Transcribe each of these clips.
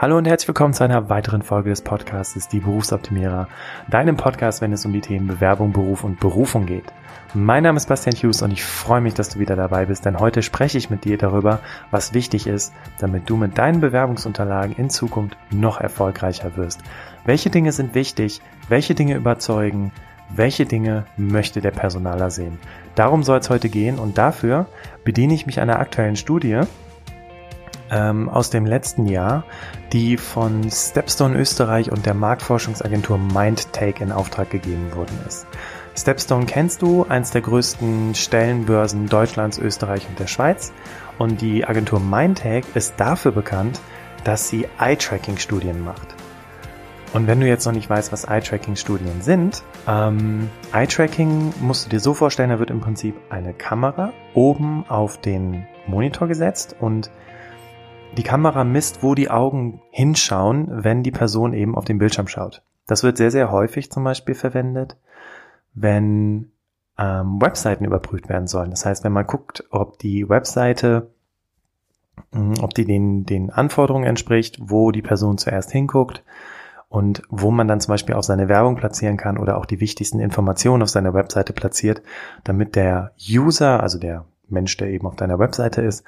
Hallo und herzlich willkommen zu einer weiteren Folge des Podcasts Die Berufsoptimierer, deinem Podcast, wenn es um die Themen Bewerbung, Beruf und Berufung geht. Mein Name ist Bastian Hughes und ich freue mich, dass du wieder dabei bist, denn heute spreche ich mit dir darüber, was wichtig ist, damit du mit deinen Bewerbungsunterlagen in Zukunft noch erfolgreicher wirst. Welche Dinge sind wichtig? Welche Dinge überzeugen? Welche Dinge möchte der Personaler sehen? Darum soll es heute gehen und dafür bediene ich mich einer aktuellen Studie, ähm, aus dem letzten Jahr, die von Stepstone Österreich und der Marktforschungsagentur MindTake in Auftrag gegeben worden ist. Stepstone kennst du, eins der größten Stellenbörsen Deutschlands, Österreich und der Schweiz. Und die Agentur MindTake ist dafür bekannt, dass sie Eye-Tracking-Studien macht. Und wenn du jetzt noch nicht weißt, was Eye-Tracking-Studien sind, ähm, Eye-Tracking musst du dir so vorstellen, da wird im Prinzip eine Kamera oben auf den Monitor gesetzt und die Kamera misst, wo die Augen hinschauen, wenn die Person eben auf den Bildschirm schaut. Das wird sehr, sehr häufig zum Beispiel verwendet, wenn ähm, Webseiten überprüft werden sollen. Das heißt, wenn man guckt, ob die Webseite, mh, ob die den, den Anforderungen entspricht, wo die Person zuerst hinguckt und wo man dann zum Beispiel auch seine Werbung platzieren kann oder auch die wichtigsten Informationen auf seiner Webseite platziert, damit der User, also der Mensch, der eben auf deiner Webseite ist,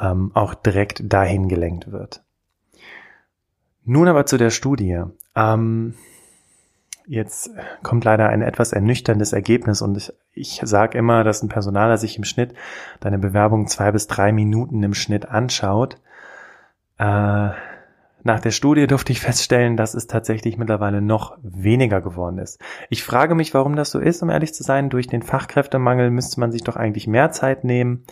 ähm, auch direkt dahin gelenkt wird. Nun aber zu der Studie. Ähm, jetzt kommt leider ein etwas ernüchterndes Ergebnis und ich, ich sage immer, dass ein Personaler sich im Schnitt deine Bewerbung zwei bis drei Minuten im Schnitt anschaut. Äh, nach der Studie durfte ich feststellen, dass es tatsächlich mittlerweile noch weniger geworden ist. Ich frage mich, warum das so ist, um ehrlich zu sein. Durch den Fachkräftemangel müsste man sich doch eigentlich mehr Zeit nehmen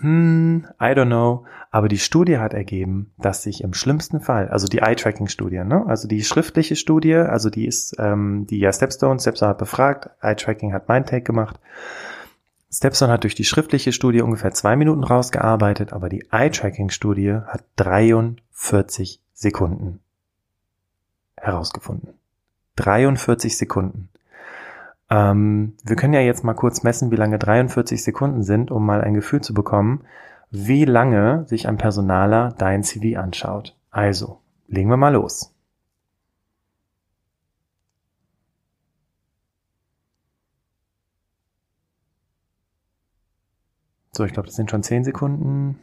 hm, I don't know. Aber die Studie hat ergeben, dass sich im schlimmsten Fall, also die Eye-Tracking-Studie, ne? also die schriftliche Studie, also die ist, ähm, die ja Stepstone, Stepstone hat befragt, Eye-Tracking hat Mindtake gemacht. Stepstone hat durch die schriftliche Studie ungefähr zwei Minuten rausgearbeitet, aber die Eye-Tracking-Studie hat 43 Sekunden herausgefunden. 43 Sekunden. Ähm, wir können ja jetzt mal kurz messen, wie lange 43 Sekunden sind, um mal ein Gefühl zu bekommen, wie lange sich ein Personaler dein CV anschaut. Also, legen wir mal los. So, ich glaube, das sind schon 10 Sekunden.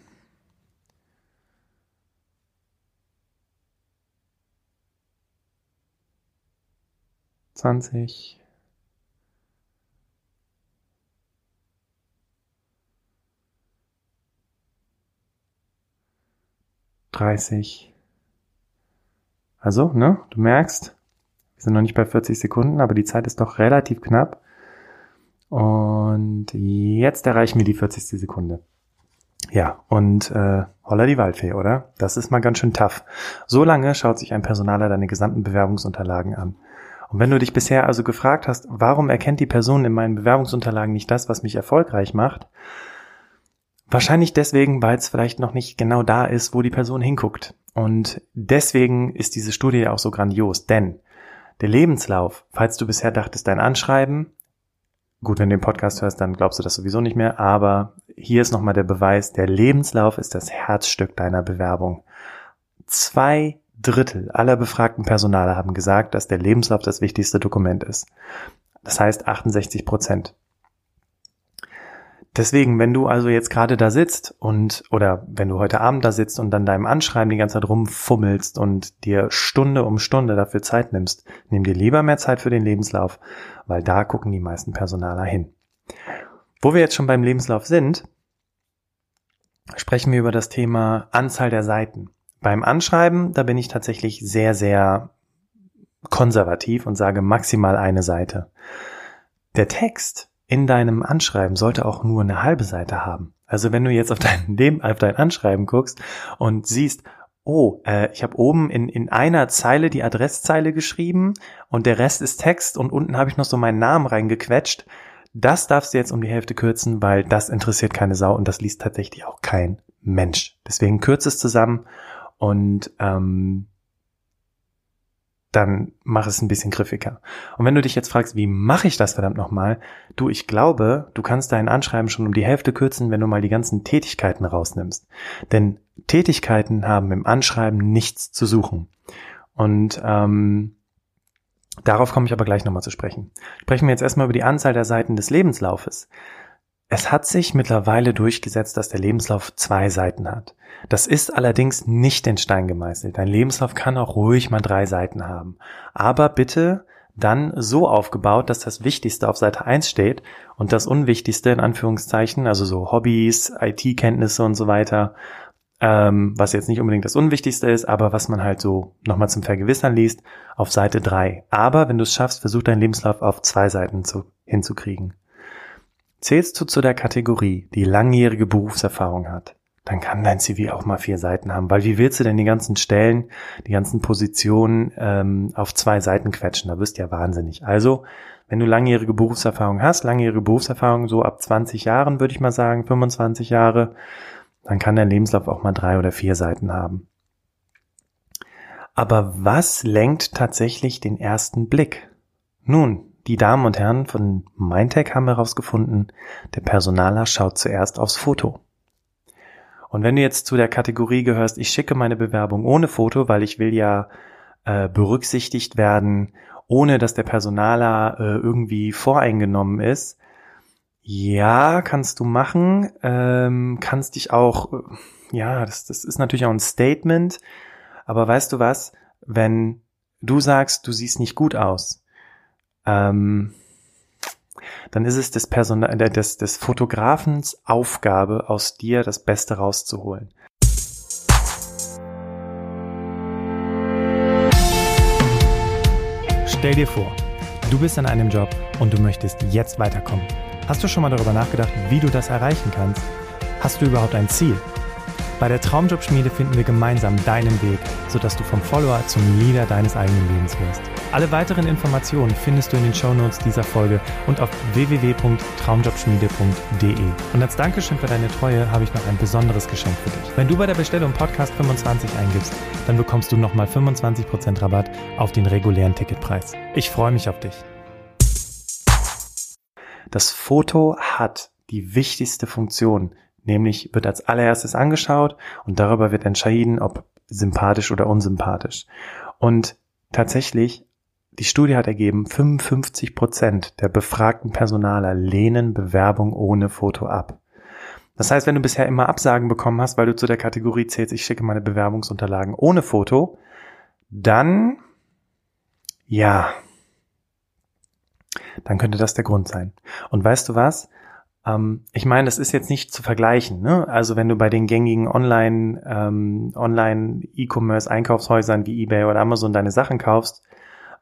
Zwanzig. 30. Also, ne, du merkst, wir sind noch nicht bei 40 Sekunden, aber die Zeit ist doch relativ knapp. Und jetzt erreichen wir die 40. Sekunde. Ja, und äh, holla die Waldfee, oder? Das ist mal ganz schön tough. So lange schaut sich ein Personaler deine gesamten Bewerbungsunterlagen an. Und wenn du dich bisher also gefragt hast, warum erkennt die Person in meinen Bewerbungsunterlagen nicht das, was mich erfolgreich macht, Wahrscheinlich deswegen, weil es vielleicht noch nicht genau da ist, wo die Person hinguckt. Und deswegen ist diese Studie auch so grandios, denn der Lebenslauf, falls du bisher dachtest, dein Anschreiben, gut, wenn du den Podcast hörst, dann glaubst du das sowieso nicht mehr, aber hier ist nochmal der Beweis, der Lebenslauf ist das Herzstück deiner Bewerbung. Zwei Drittel aller befragten Personale haben gesagt, dass der Lebenslauf das wichtigste Dokument ist. Das heißt 68 Prozent. Deswegen, wenn du also jetzt gerade da sitzt und oder wenn du heute Abend da sitzt und dann deinem Anschreiben die ganze Zeit rumfummelst und dir Stunde um Stunde dafür Zeit nimmst, nimm dir lieber mehr Zeit für den Lebenslauf, weil da gucken die meisten Personaler hin. Wo wir jetzt schon beim Lebenslauf sind, sprechen wir über das Thema Anzahl der Seiten. Beim Anschreiben, da bin ich tatsächlich sehr, sehr konservativ und sage maximal eine Seite. Der Text in deinem Anschreiben sollte auch nur eine halbe Seite haben. Also wenn du jetzt auf dein, auf dein Anschreiben guckst und siehst, oh, äh, ich habe oben in, in einer Zeile die Adresszeile geschrieben und der Rest ist Text und unten habe ich noch so meinen Namen reingequetscht. Das darfst du jetzt um die Hälfte kürzen, weil das interessiert keine Sau und das liest tatsächlich auch kein Mensch. Deswegen kürze es zusammen und ähm, dann mach es ein bisschen griffiger. Und wenn du dich jetzt fragst, wie mache ich das verdammt nochmal? Du, ich glaube, du kannst dein Anschreiben schon um die Hälfte kürzen, wenn du mal die ganzen Tätigkeiten rausnimmst. Denn Tätigkeiten haben im Anschreiben nichts zu suchen. Und ähm, darauf komme ich aber gleich nochmal zu sprechen. Sprechen wir jetzt erstmal über die Anzahl der Seiten des Lebenslaufes. Es hat sich mittlerweile durchgesetzt, dass der Lebenslauf zwei Seiten hat. Das ist allerdings nicht in Stein gemeißelt. Ein Lebenslauf kann auch ruhig mal drei Seiten haben. Aber bitte dann so aufgebaut, dass das Wichtigste auf Seite 1 steht und das Unwichtigste in Anführungszeichen, also so Hobbys, IT-Kenntnisse und so weiter, ähm, was jetzt nicht unbedingt das Unwichtigste ist, aber was man halt so nochmal zum Vergewissern liest, auf Seite 3. Aber wenn du es schaffst, versuch deinen Lebenslauf auf zwei Seiten zu, hinzukriegen. Zählst du zu der Kategorie, die langjährige Berufserfahrung hat, dann kann dein CV auch mal vier Seiten haben, weil wie willst du denn die ganzen Stellen, die ganzen Positionen ähm, auf zwei Seiten quetschen? Da wirst du ja wahnsinnig. Also, wenn du langjährige Berufserfahrung hast, langjährige Berufserfahrung so ab 20 Jahren, würde ich mal sagen, 25 Jahre, dann kann dein Lebenslauf auch mal drei oder vier Seiten haben. Aber was lenkt tatsächlich den ersten Blick? Nun, die Damen und Herren von Mindtech haben herausgefunden, der Personaler schaut zuerst aufs Foto. Und wenn du jetzt zu der Kategorie gehörst, ich schicke meine Bewerbung ohne Foto, weil ich will ja äh, berücksichtigt werden, ohne dass der Personaler äh, irgendwie voreingenommen ist. Ja, kannst du machen. Ähm, kannst dich auch, äh, ja, das, das ist natürlich auch ein Statement. Aber weißt du was? Wenn du sagst, du siehst nicht gut aus, ähm, dann ist es des, Person äh, des, des Fotografens Aufgabe, aus dir das Beste rauszuholen. Stell dir vor, du bist in einem Job und du möchtest jetzt weiterkommen. Hast du schon mal darüber nachgedacht, wie du das erreichen kannst? Hast du überhaupt ein Ziel? Bei der Traumjobschmiede finden wir gemeinsam deinen Weg, sodass du vom Follower zum Leader deines eigenen Lebens wirst. Alle weiteren Informationen findest du in den Shownotes dieser Folge und auf www.traumjobschmiede.de. Und als Dankeschön für deine Treue habe ich noch ein besonderes Geschenk für dich. Wenn du bei der Bestellung Podcast 25 eingibst, dann bekommst du nochmal 25% Rabatt auf den regulären Ticketpreis. Ich freue mich auf dich. Das Foto hat die wichtigste Funktion, Nämlich wird als allererstes angeschaut und darüber wird entschieden, ob sympathisch oder unsympathisch. Und tatsächlich, die Studie hat ergeben, 55 Prozent der befragten Personaler lehnen Bewerbung ohne Foto ab. Das heißt, wenn du bisher immer Absagen bekommen hast, weil du zu der Kategorie zählst, ich schicke meine Bewerbungsunterlagen ohne Foto, dann, ja, dann könnte das der Grund sein. Und weißt du was? Ähm, ich meine, das ist jetzt nicht zu vergleichen. Ne? Also wenn du bei den gängigen Online, ähm, Online E-Commerce Einkaufshäusern wie eBay oder Amazon deine Sachen kaufst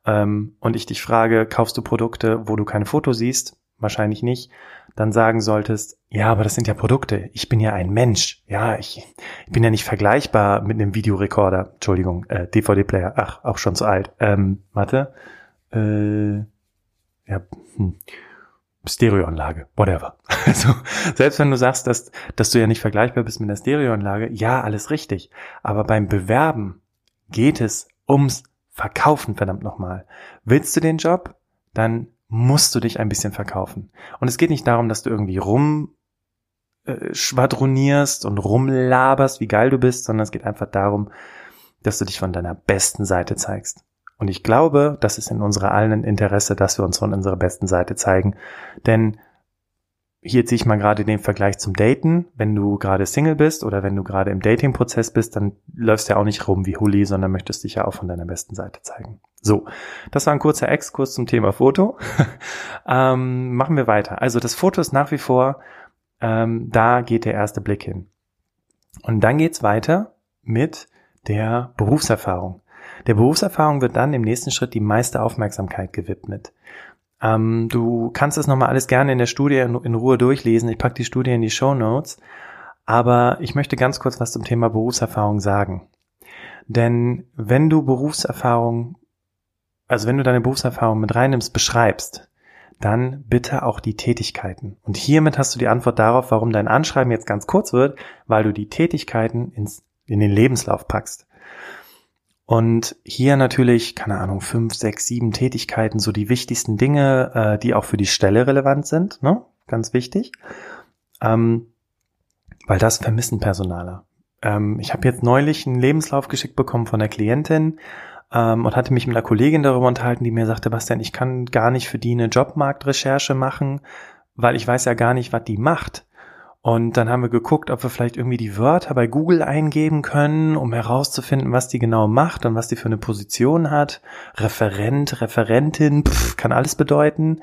ähm, und ich dich frage, kaufst du Produkte, wo du keine Fotos siehst? Wahrscheinlich nicht. Dann sagen solltest, ja, aber das sind ja Produkte. Ich bin ja ein Mensch. Ja, ich, ich bin ja nicht vergleichbar mit einem Videorekorder. Entschuldigung, äh, DVD-Player. Ach, auch schon zu alt. Ähm, warte. Äh, ja, hm. Stereoanlage, whatever. Also selbst wenn du sagst, dass, dass du ja nicht vergleichbar bist mit der Stereoanlage, ja, alles richtig. Aber beim Bewerben geht es ums Verkaufen, verdammt nochmal. Willst du den Job? Dann musst du dich ein bisschen verkaufen. Und es geht nicht darum, dass du irgendwie rum äh, schwadronierst und rumlaberst, wie geil du bist, sondern es geht einfach darum, dass du dich von deiner besten Seite zeigst. Und ich glaube, das ist in unserer allen Interesse, dass wir uns von unserer besten Seite zeigen. Denn hier ziehe ich mal gerade den Vergleich zum Daten. Wenn du gerade Single bist oder wenn du gerade im Dating-Prozess bist, dann läufst du ja auch nicht rum wie Huli, sondern möchtest dich ja auch von deiner besten Seite zeigen. So, das war ein kurzer Exkurs zum Thema Foto. ähm, machen wir weiter. Also das Foto ist nach wie vor, ähm, da geht der erste Blick hin. Und dann geht's weiter mit der Berufserfahrung. Der Berufserfahrung wird dann im nächsten Schritt die meiste Aufmerksamkeit gewidmet. Ähm, du kannst es nochmal alles gerne in der Studie in, in Ruhe durchlesen. Ich packe die Studie in die Show Notes. Aber ich möchte ganz kurz was zum Thema Berufserfahrung sagen. Denn wenn du Berufserfahrung, also wenn du deine Berufserfahrung mit reinnimmst, beschreibst, dann bitte auch die Tätigkeiten. Und hiermit hast du die Antwort darauf, warum dein Anschreiben jetzt ganz kurz wird, weil du die Tätigkeiten ins, in den Lebenslauf packst. Und hier natürlich, keine Ahnung, fünf, sechs, sieben Tätigkeiten, so die wichtigsten Dinge, äh, die auch für die Stelle relevant sind, ne? Ganz wichtig. Ähm, weil das vermissen Personaler. ähm, ich habe jetzt neulich einen Lebenslauf geschickt bekommen von der Klientin ähm, und hatte mich mit einer Kollegin darüber unterhalten, die mir sagte, Bastian, ich kann gar nicht für die eine Jobmarktrecherche machen, weil ich weiß ja gar nicht, was die macht. Und dann haben wir geguckt, ob wir vielleicht irgendwie die Wörter bei Google eingeben können, um herauszufinden, was die genau macht und was die für eine Position hat. Referent, Referentin, pff, kann alles bedeuten.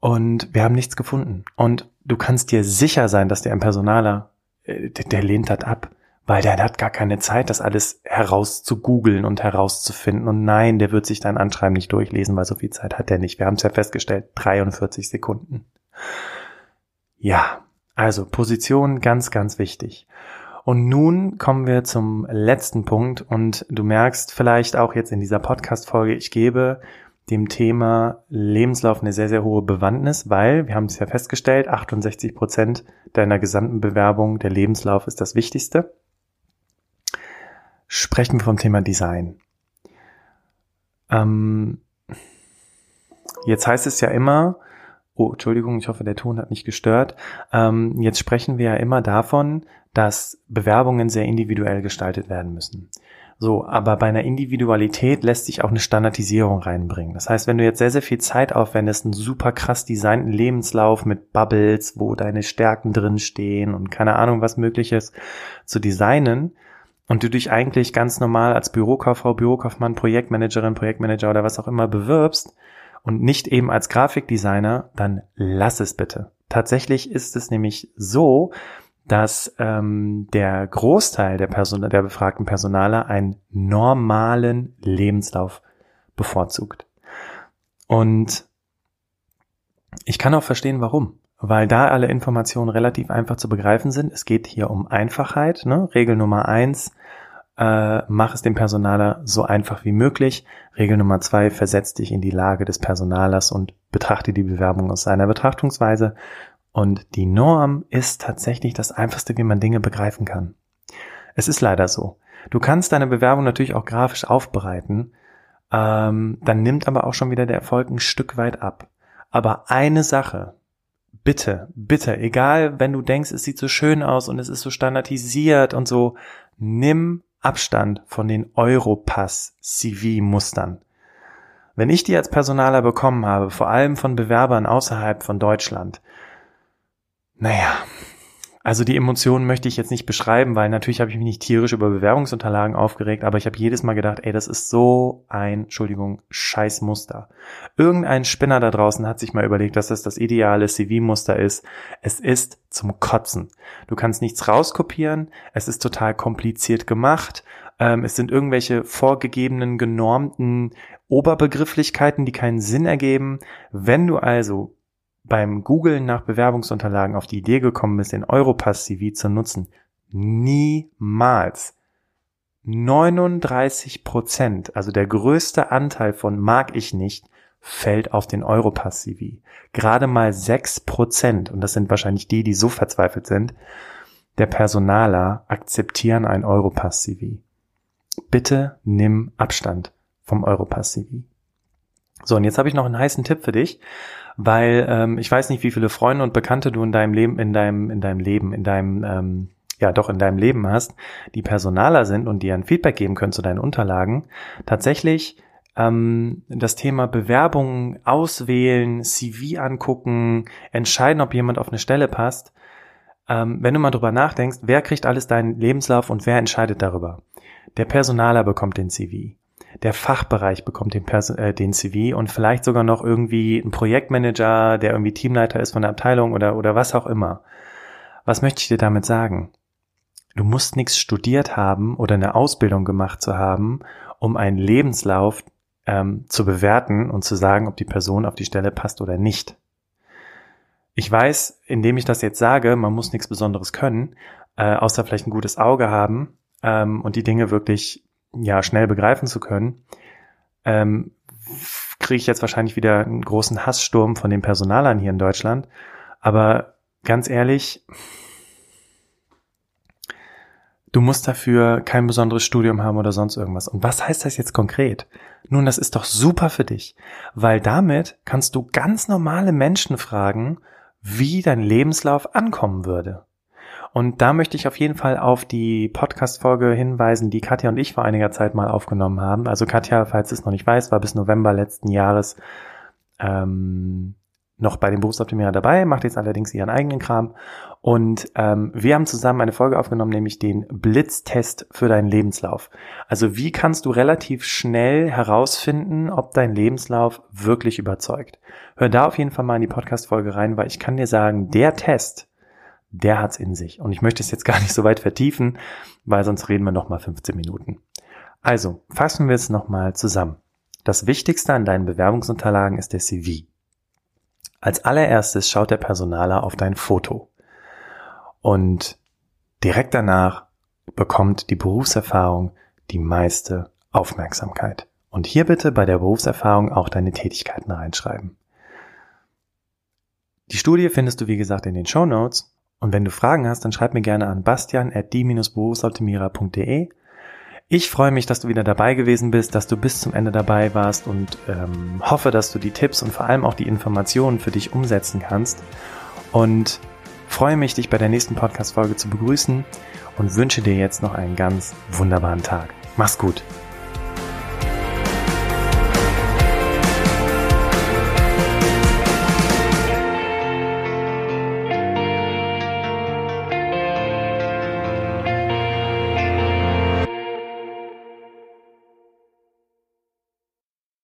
Und wir haben nichts gefunden. Und du kannst dir sicher sein, dass der ein Personaler, äh, der, der lehnt das ab. Weil der hat gar keine Zeit, das alles herauszugoogeln und herauszufinden. Und nein, der wird sich dein Anschreiben nicht durchlesen, weil so viel Zeit hat er nicht. Wir haben es ja festgestellt, 43 Sekunden. Ja, also Position ganz, ganz wichtig. Und nun kommen wir zum letzten Punkt und du merkst vielleicht auch jetzt in dieser Podcast-Folge, ich gebe dem Thema Lebenslauf eine sehr, sehr hohe Bewandtnis, weil, wir haben es ja festgestellt, 68 Prozent deiner gesamten Bewerbung, der Lebenslauf ist das Wichtigste. Sprechen wir vom Thema Design. Ähm, jetzt heißt es ja immer, Oh, Entschuldigung, ich hoffe, der Ton hat nicht gestört. Ähm, jetzt sprechen wir ja immer davon, dass Bewerbungen sehr individuell gestaltet werden müssen. So, aber bei einer Individualität lässt sich auch eine Standardisierung reinbringen. Das heißt, wenn du jetzt sehr, sehr viel Zeit aufwendest, einen super krass designten Lebenslauf mit Bubbles, wo deine Stärken drin stehen und keine Ahnung was mögliches zu designen, und du dich eigentlich ganz normal als Bürokauffrau, Bürokaufmann, Projektmanagerin, Projektmanager oder was auch immer bewirbst, und nicht eben als Grafikdesigner, dann lass es bitte. Tatsächlich ist es nämlich so, dass ähm, der Großteil der, Person der befragten Personaler einen normalen Lebenslauf bevorzugt. Und ich kann auch verstehen, warum. Weil da alle Informationen relativ einfach zu begreifen sind. Es geht hier um Einfachheit. Ne? Regel Nummer eins, äh, mach es dem Personaler so einfach wie möglich. Regel Nummer zwei, versetz dich in die Lage des Personalers und betrachte die Bewerbung aus seiner Betrachtungsweise. Und die Norm ist tatsächlich das Einfachste, wie man Dinge begreifen kann. Es ist leider so. Du kannst deine Bewerbung natürlich auch grafisch aufbereiten, ähm, dann nimmt aber auch schon wieder der Erfolg ein Stück weit ab. Aber eine Sache, bitte, bitte, egal, wenn du denkst, es sieht so schön aus und es ist so standardisiert und so, nimm Abstand von den Europass-CV-Mustern. Wenn ich die als Personaler bekommen habe, vor allem von Bewerbern außerhalb von Deutschland, naja, also die Emotionen möchte ich jetzt nicht beschreiben, weil natürlich habe ich mich nicht tierisch über Bewerbungsunterlagen aufgeregt, aber ich habe jedes Mal gedacht, ey, das ist so ein, Entschuldigung, scheiß Muster. Irgendein Spinner da draußen hat sich mal überlegt, dass das das ideale CV-Muster ist. Es ist zum Kotzen. Du kannst nichts rauskopieren, es ist total kompliziert gemacht, ähm, es sind irgendwelche vorgegebenen, genormten Oberbegrifflichkeiten, die keinen Sinn ergeben. Wenn du also beim Googlen nach Bewerbungsunterlagen auf die Idee gekommen bist, den Europass-CV zu nutzen, niemals. 39 Prozent, also der größte Anteil von mag ich nicht, fällt auf den Europass-CV. Gerade mal 6 Prozent, und das sind wahrscheinlich die, die so verzweifelt sind, der Personaler akzeptieren ein Europass-CV. Bitte nimm Abstand vom Europass-CV. So, und jetzt habe ich noch einen heißen Tipp für dich weil ähm, ich weiß nicht, wie viele Freunde und Bekannte du in deinem Leben, in deinem, in deinem Leben, in deinem, ähm, ja doch in deinem Leben hast, die Personaler sind und dir ein Feedback geben können zu deinen Unterlagen. Tatsächlich ähm, das Thema Bewerbungen auswählen, CV angucken, entscheiden, ob jemand auf eine Stelle passt. Ähm, wenn du mal drüber nachdenkst, wer kriegt alles deinen Lebenslauf und wer entscheidet darüber? Der Personaler bekommt den CV der Fachbereich bekommt den, Pers äh, den CV und vielleicht sogar noch irgendwie ein Projektmanager, der irgendwie Teamleiter ist von der Abteilung oder, oder was auch immer. Was möchte ich dir damit sagen? Du musst nichts studiert haben oder eine Ausbildung gemacht zu haben, um einen Lebenslauf ähm, zu bewerten und zu sagen, ob die Person auf die Stelle passt oder nicht. Ich weiß, indem ich das jetzt sage, man muss nichts Besonderes können, äh, außer vielleicht ein gutes Auge haben ähm, und die Dinge wirklich ja schnell begreifen zu können, ähm, kriege ich jetzt wahrscheinlich wieder einen großen Hasssturm von den Personalern hier in Deutschland. Aber ganz ehrlich, du musst dafür kein besonderes Studium haben oder sonst irgendwas. Und was heißt das jetzt konkret? Nun, das ist doch super für dich, weil damit kannst du ganz normale Menschen fragen, wie dein Lebenslauf ankommen würde. Und da möchte ich auf jeden Fall auf die Podcast-Folge hinweisen, die Katja und ich vor einiger Zeit mal aufgenommen haben. Also Katja, falls es noch nicht weiß, war bis November letzten Jahres ähm, noch bei dem Berufsoptimierer dabei, macht jetzt allerdings ihren eigenen Kram. Und ähm, wir haben zusammen eine Folge aufgenommen, nämlich den Blitztest für deinen Lebenslauf. Also wie kannst du relativ schnell herausfinden, ob dein Lebenslauf wirklich überzeugt? Hör da auf jeden Fall mal in die Podcast-Folge rein, weil ich kann dir sagen, der Test, der hat's in sich. Und ich möchte es jetzt gar nicht so weit vertiefen, weil sonst reden wir noch mal 15 Minuten. Also, fassen wir es nochmal zusammen. Das Wichtigste an deinen Bewerbungsunterlagen ist der CV. Als allererstes schaut der Personaler auf dein Foto. Und direkt danach bekommt die Berufserfahrung die meiste Aufmerksamkeit. Und hier bitte bei der Berufserfahrung auch deine Tätigkeiten reinschreiben. Die Studie findest du wie gesagt in den Show Notes. Und wenn du Fragen hast, dann schreib mir gerne an bastian at die-berufsoptimierer.de ich freue mich, dass du wieder dabei gewesen bist, dass du bis zum Ende dabei warst und ähm, hoffe, dass du die Tipps und vor allem auch die Informationen für dich umsetzen kannst. Und freue mich, dich bei der nächsten Podcast-Folge zu begrüßen und wünsche dir jetzt noch einen ganz wunderbaren Tag. Mach's gut.